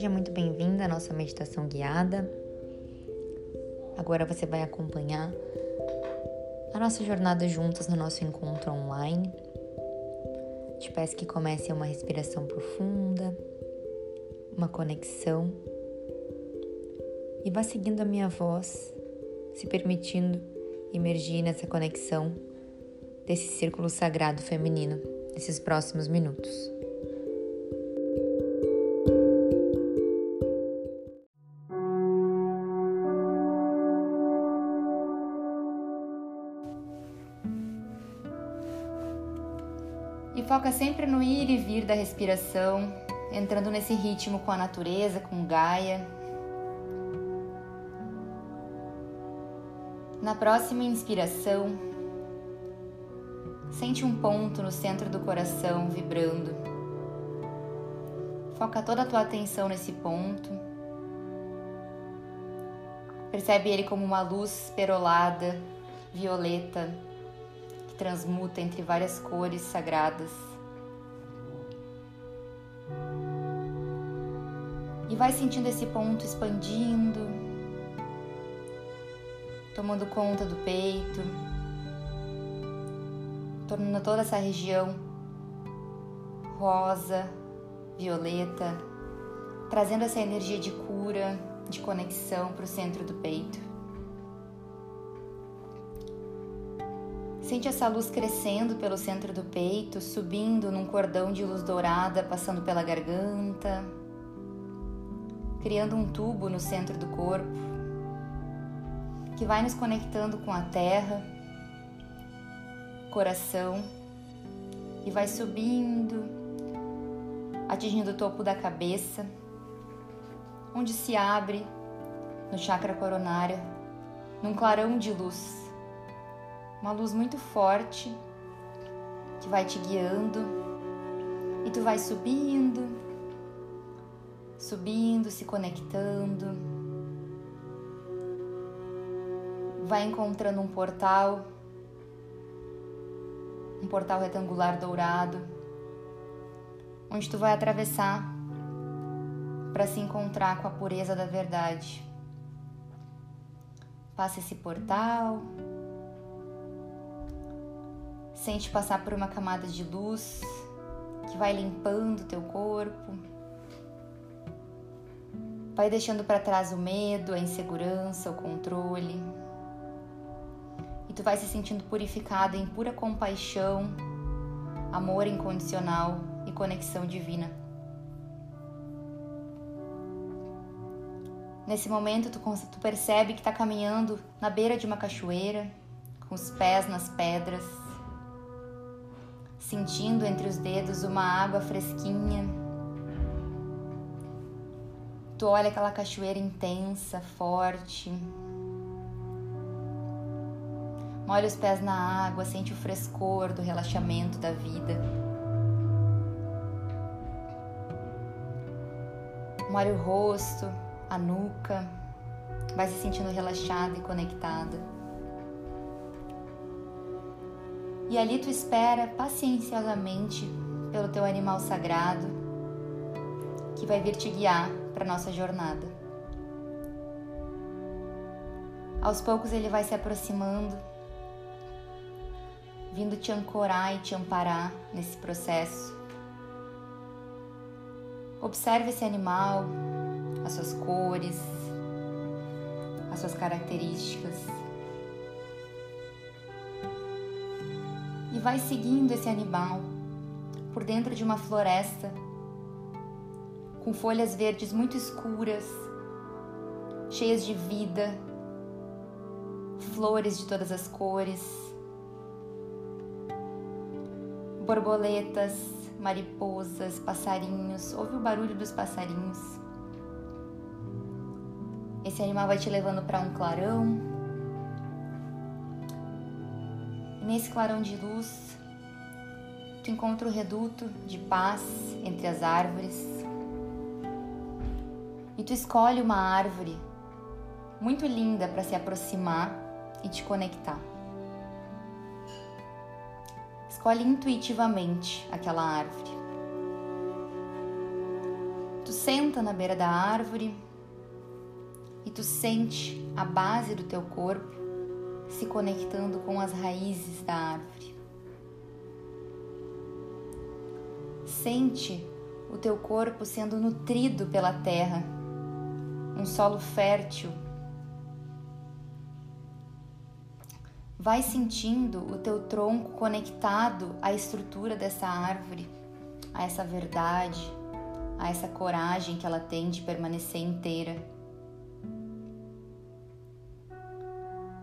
Seja muito bem-vinda à nossa meditação guiada. Agora você vai acompanhar a nossa jornada juntas no nosso encontro online. Te peço que comece uma respiração profunda, uma conexão e vá seguindo a minha voz, se permitindo emergir nessa conexão desse círculo sagrado feminino nesses próximos minutos. Foca sempre no ir e vir da respiração, entrando nesse ritmo com a natureza, com Gaia. Na próxima inspiração, sente um ponto no centro do coração vibrando. Foca toda a tua atenção nesse ponto. Percebe ele como uma luz perolada, violeta, transmuta entre várias cores sagradas. Vai sentindo esse ponto expandindo, tomando conta do peito, tornando toda essa região rosa, violeta, trazendo essa energia de cura, de conexão para o centro do peito. Sente essa luz crescendo pelo centro do peito, subindo num cordão de luz dourada, passando pela garganta, criando um tubo no centro do corpo, que vai nos conectando com a terra, coração, e vai subindo, atingindo o topo da cabeça, onde se abre no chakra coronário, num clarão de luz. Uma luz muito forte que vai te guiando e tu vai subindo, subindo, se conectando, vai encontrando um portal, um portal retangular dourado, onde tu vai atravessar para se encontrar com a pureza da verdade. Passa esse portal, Sente passar por uma camada de luz que vai limpando teu corpo. Vai deixando para trás o medo, a insegurança, o controle. E tu vai se sentindo purificado em pura compaixão, amor incondicional e conexão divina. Nesse momento, tu, tu percebe que está caminhando na beira de uma cachoeira, com os pés nas pedras, sentindo entre os dedos uma água fresquinha. Tu olha aquela cachoeira intensa, forte. Molha os pés na água, sente o frescor do relaxamento da vida. Molha o rosto, a nuca, vai se sentindo relaxada e conectada. E ali tu espera pacienciosamente pelo teu animal sagrado que vai vir te guiar para nossa jornada. Aos poucos ele vai se aproximando, vindo te ancorar e te amparar nesse processo. Observe esse animal, as suas cores, as suas características. e vai seguindo esse animal por dentro de uma floresta com folhas verdes muito escuras, cheias de vida, flores de todas as cores, borboletas, mariposas, passarinhos. Ouve o barulho dos passarinhos. Esse animal vai te levando para um clarão nesse clarão de luz, tu encontra o reduto de paz entre as árvores. E tu escolhe uma árvore muito linda para se aproximar e te conectar. Escolhe intuitivamente aquela árvore. Tu senta na beira da árvore e tu sente a base do teu corpo se conectando com as raízes da árvore. Sente o teu corpo sendo nutrido pela terra, um solo fértil. Vai sentindo o teu tronco conectado à estrutura dessa árvore, a essa verdade, a essa coragem que ela tem de permanecer inteira.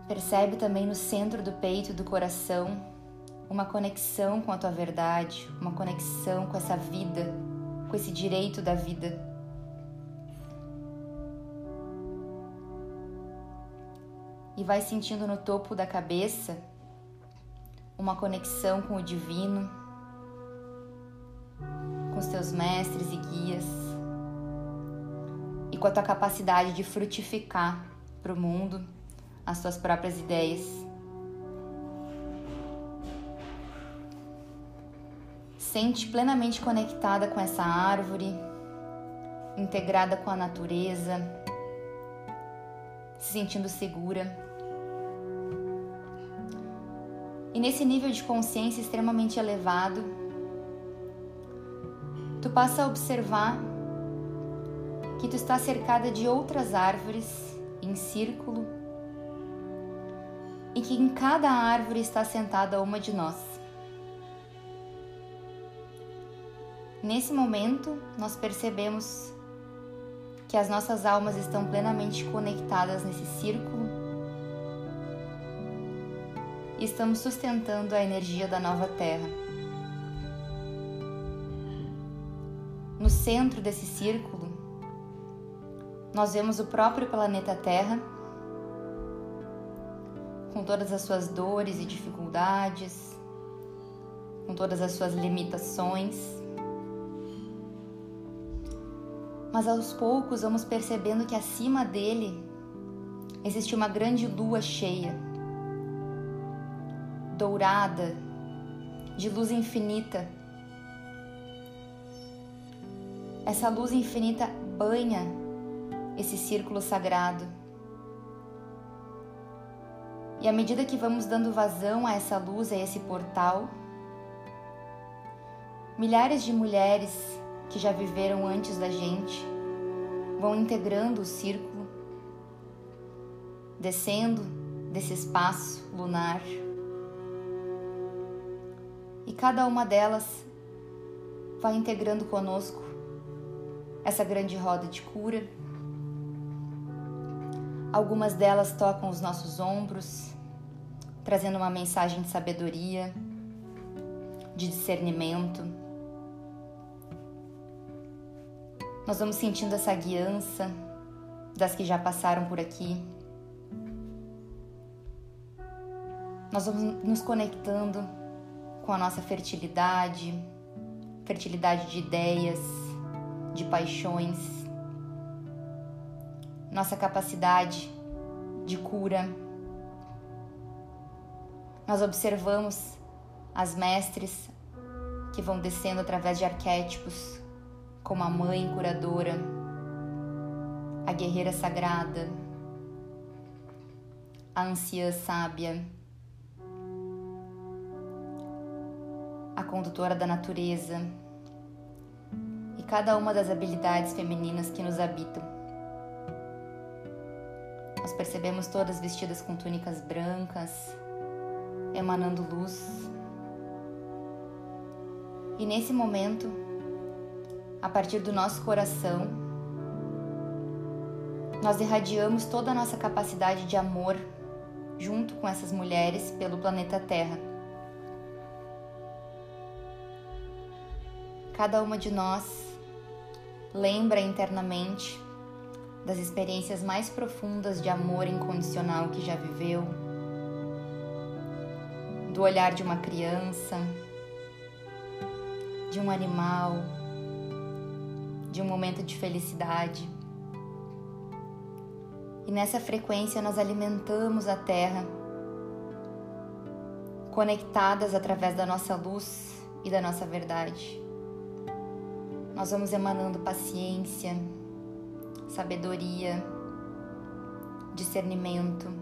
Percebe também no centro do peito e do coração uma conexão com a tua verdade, uma conexão com essa vida, com esse direito da vida. E vai sentindo no topo da cabeça uma conexão com o divino, com os teus mestres e guias e com a tua capacidade de frutificar para o mundo as tuas próprias ideias. Sente plenamente conectada com essa árvore, integrada com a natureza, se sentindo segura. E nesse nível de consciência extremamente elevado, tu passa a observar que tu está cercada de outras árvores em círculo e que em cada árvore está sentada uma de nós. Nesse momento, nós percebemos que as nossas almas estão plenamente conectadas nesse círculo e estamos sustentando a energia da nova Terra. No centro desse círculo, nós vemos o próprio planeta Terra, com todas as suas dores e dificuldades, com todas as suas limitações. Mas aos poucos vamos percebendo que acima dele existe uma grande lua cheia, dourada, de luz infinita Essa luz infinita banha esse círculo sagrado. E à medida que vamos dando vazão a essa luz, a esse portal, milhares de mulheres que já viveram antes da gente vão integrando o círculo, descendo desse espaço lunar. E cada uma delas vai integrando conosco essa grande roda de cura. Algumas delas tocam os nossos ombros, trazendo uma mensagem de sabedoria, de discernimento. Nós vamos sentindo essa guiança das que já passaram por aqui. Nós vamos nos conectando com a nossa fertilidade, fertilidade de ideias, de paixões, nossa capacidade de cura. Nós observamos as mestres que vão descendo através de arquétipos, como a mãe curadora, a guerreira sagrada, a anciã sábia, a condutora da natureza cada uma das habilidades femininas que nos habitam. Nós percebemos todas vestidas com túnicas brancas, emanando luz. E nesse momento, a partir do nosso coração, nós irradiamos toda a nossa capacidade de amor junto com essas mulheres pelo planeta Terra. Cada uma de nós lembra internamente das experiências mais profundas de amor incondicional que já viveu, do olhar de uma criança, de um animal, de um momento de felicidade. E nessa frequência nós alimentamos a Terra, conectadas através da nossa luz e da nossa verdade. Nós vamos emanando paciência, sabedoria, discernimento,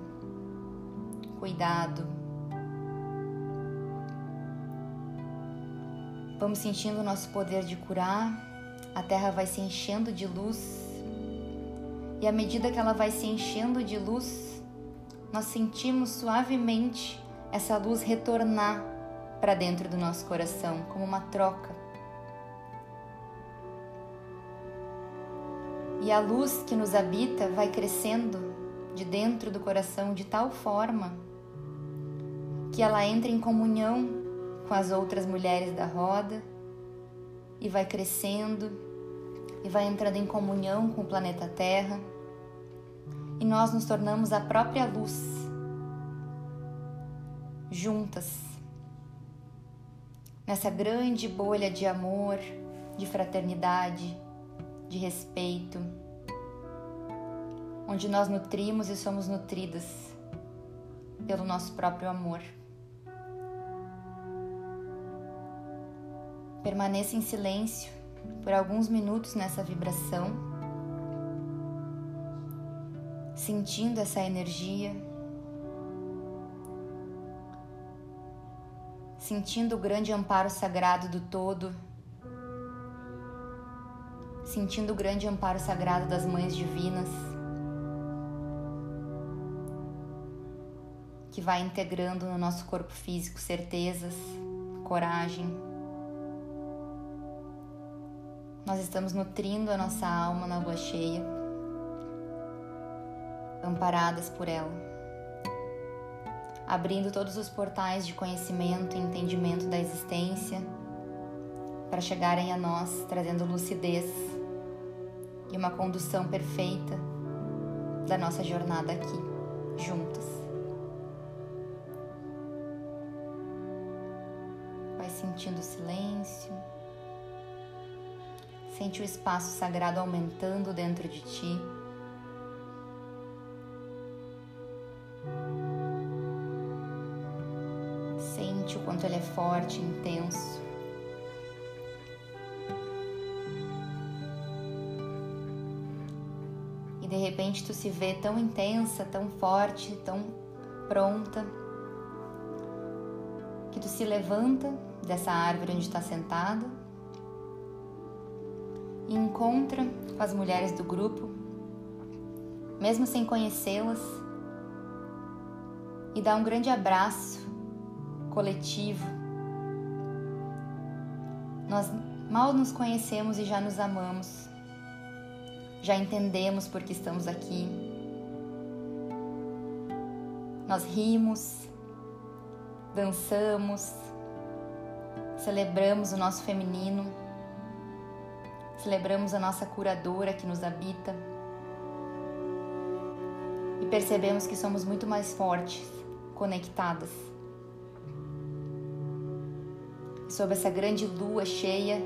cuidado. Vamos sentindo o nosso poder de curar, a terra vai se enchendo de luz, e à medida que ela vai se enchendo de luz, nós sentimos suavemente essa luz retornar para dentro do nosso coração, como uma troca. E a luz que nos habita vai crescendo de dentro do coração de tal forma que ela entra em comunhão com as outras mulheres da roda e vai crescendo e vai entrando em comunhão com o planeta Terra. E nós nos tornamos a própria luz, juntas, nessa grande bolha de amor, de fraternidade, de respeito, onde nós nutrimos e somos nutridas pelo nosso próprio amor. Permaneça em silêncio por alguns minutos nessa vibração, sentindo essa energia, sentindo o grande amparo sagrado do todo sentindo o grande amparo sagrado das mães divinas, que vai integrando no nosso corpo físico certezas, coragem. Nós estamos nutrindo a nossa alma na lua cheia, amparadas por ela, abrindo todos os portais de conhecimento e entendimento da existência para chegarem a nós trazendo lucidez uma condução perfeita da nossa jornada aqui, juntas. Vai sentindo o silêncio, sente o espaço sagrado aumentando dentro de ti. Sente o quanto ele é forte, intenso. Se vê tão intensa, tão forte, tão pronta, que tu se levanta dessa árvore onde está sentada e encontra com as mulheres do grupo, mesmo sem conhecê-las, e dá um grande abraço coletivo. Nós mal nos conhecemos e já nos amamos já entendemos por que estamos aqui. Nós rimos, dançamos, celebramos o nosso feminino, celebramos a nossa curadora que nos habita e percebemos que somos muito mais fortes, conectadas. Sob essa grande lua cheia,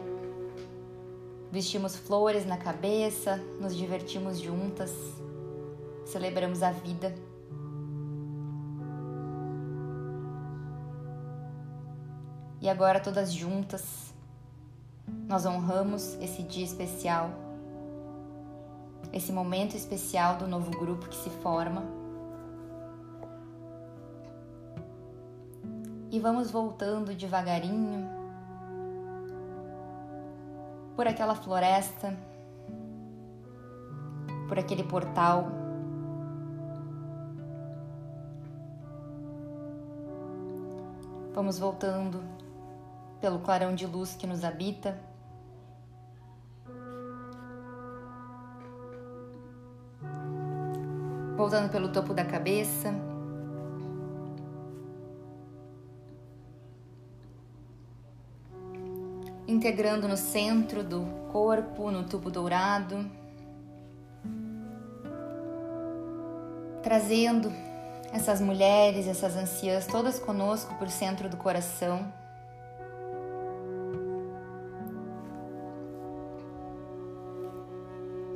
Vestimos flores na cabeça, nos divertimos juntas, celebramos a vida. E agora, todas juntas, nós honramos esse dia especial, esse momento especial do novo grupo que se forma. E vamos voltando devagarinho por aquela floresta, por aquele portal. Vamos voltando pelo clarão de luz que nos habita. Voltando pelo topo da cabeça. Integrando no centro do corpo, no tubo dourado, trazendo essas mulheres, essas anciãs, todas conosco por centro do coração.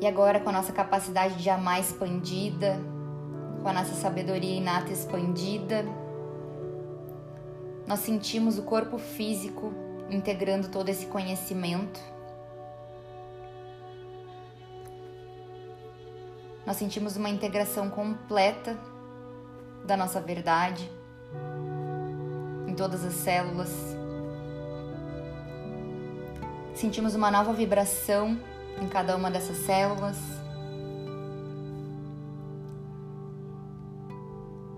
E agora, com a nossa capacidade de amar expandida, com a nossa sabedoria inata expandida, nós sentimos o corpo físico integrando todo esse conhecimento. Nós sentimos uma integração completa da nossa verdade em todas as células. Sentimos uma nova vibração em cada uma dessas células.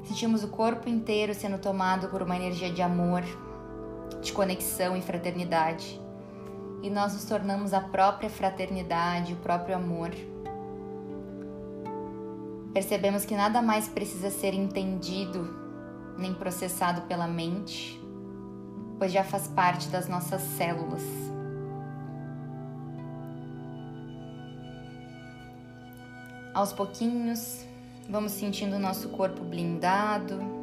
Sentimos o corpo inteiro sendo tomado por uma energia de amor de conexão e fraternidade. E nós nos tornamos a própria fraternidade, o próprio amor. Percebemos que nada mais precisa ser entendido nem processado pela mente, pois já faz parte das nossas células. Aos pouquinhos, vamos sentindo o nosso corpo blindado.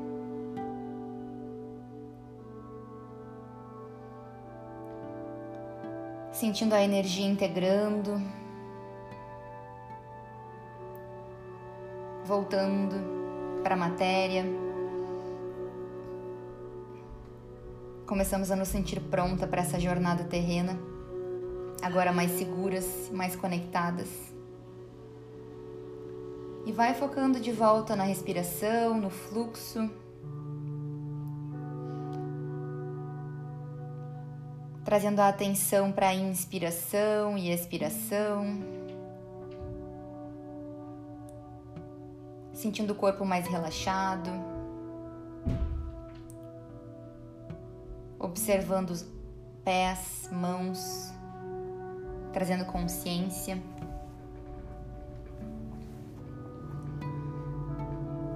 Sentindo a energia integrando, voltando para a matéria. Começamos a nos sentir pronta para essa jornada terrena, agora mais seguras, mais conectadas e vai focando de volta na respiração, no fluxo. Trazendo a atenção para a inspiração e expiração. Sentindo o corpo mais relaxado. Observando os pés, mãos, trazendo consciência.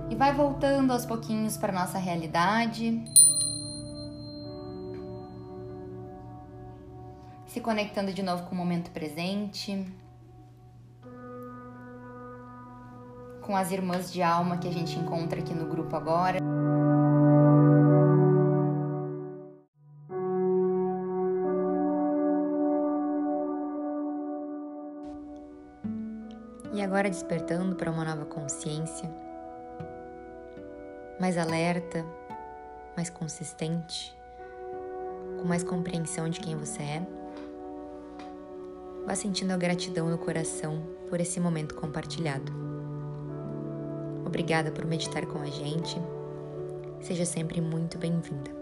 e vai voltando aos pouquinhos para nossa realidade. Se conectando de novo com o momento presente. Com as irmãs de alma que a gente encontra aqui no grupo agora. E agora despertando para uma nova consciência mais alerta, mais consistente, com mais compreensão de quem você é. Vá sentindo a gratidão no coração por esse momento compartilhado. Obrigada por meditar com a gente. Seja sempre muito bem-vinda.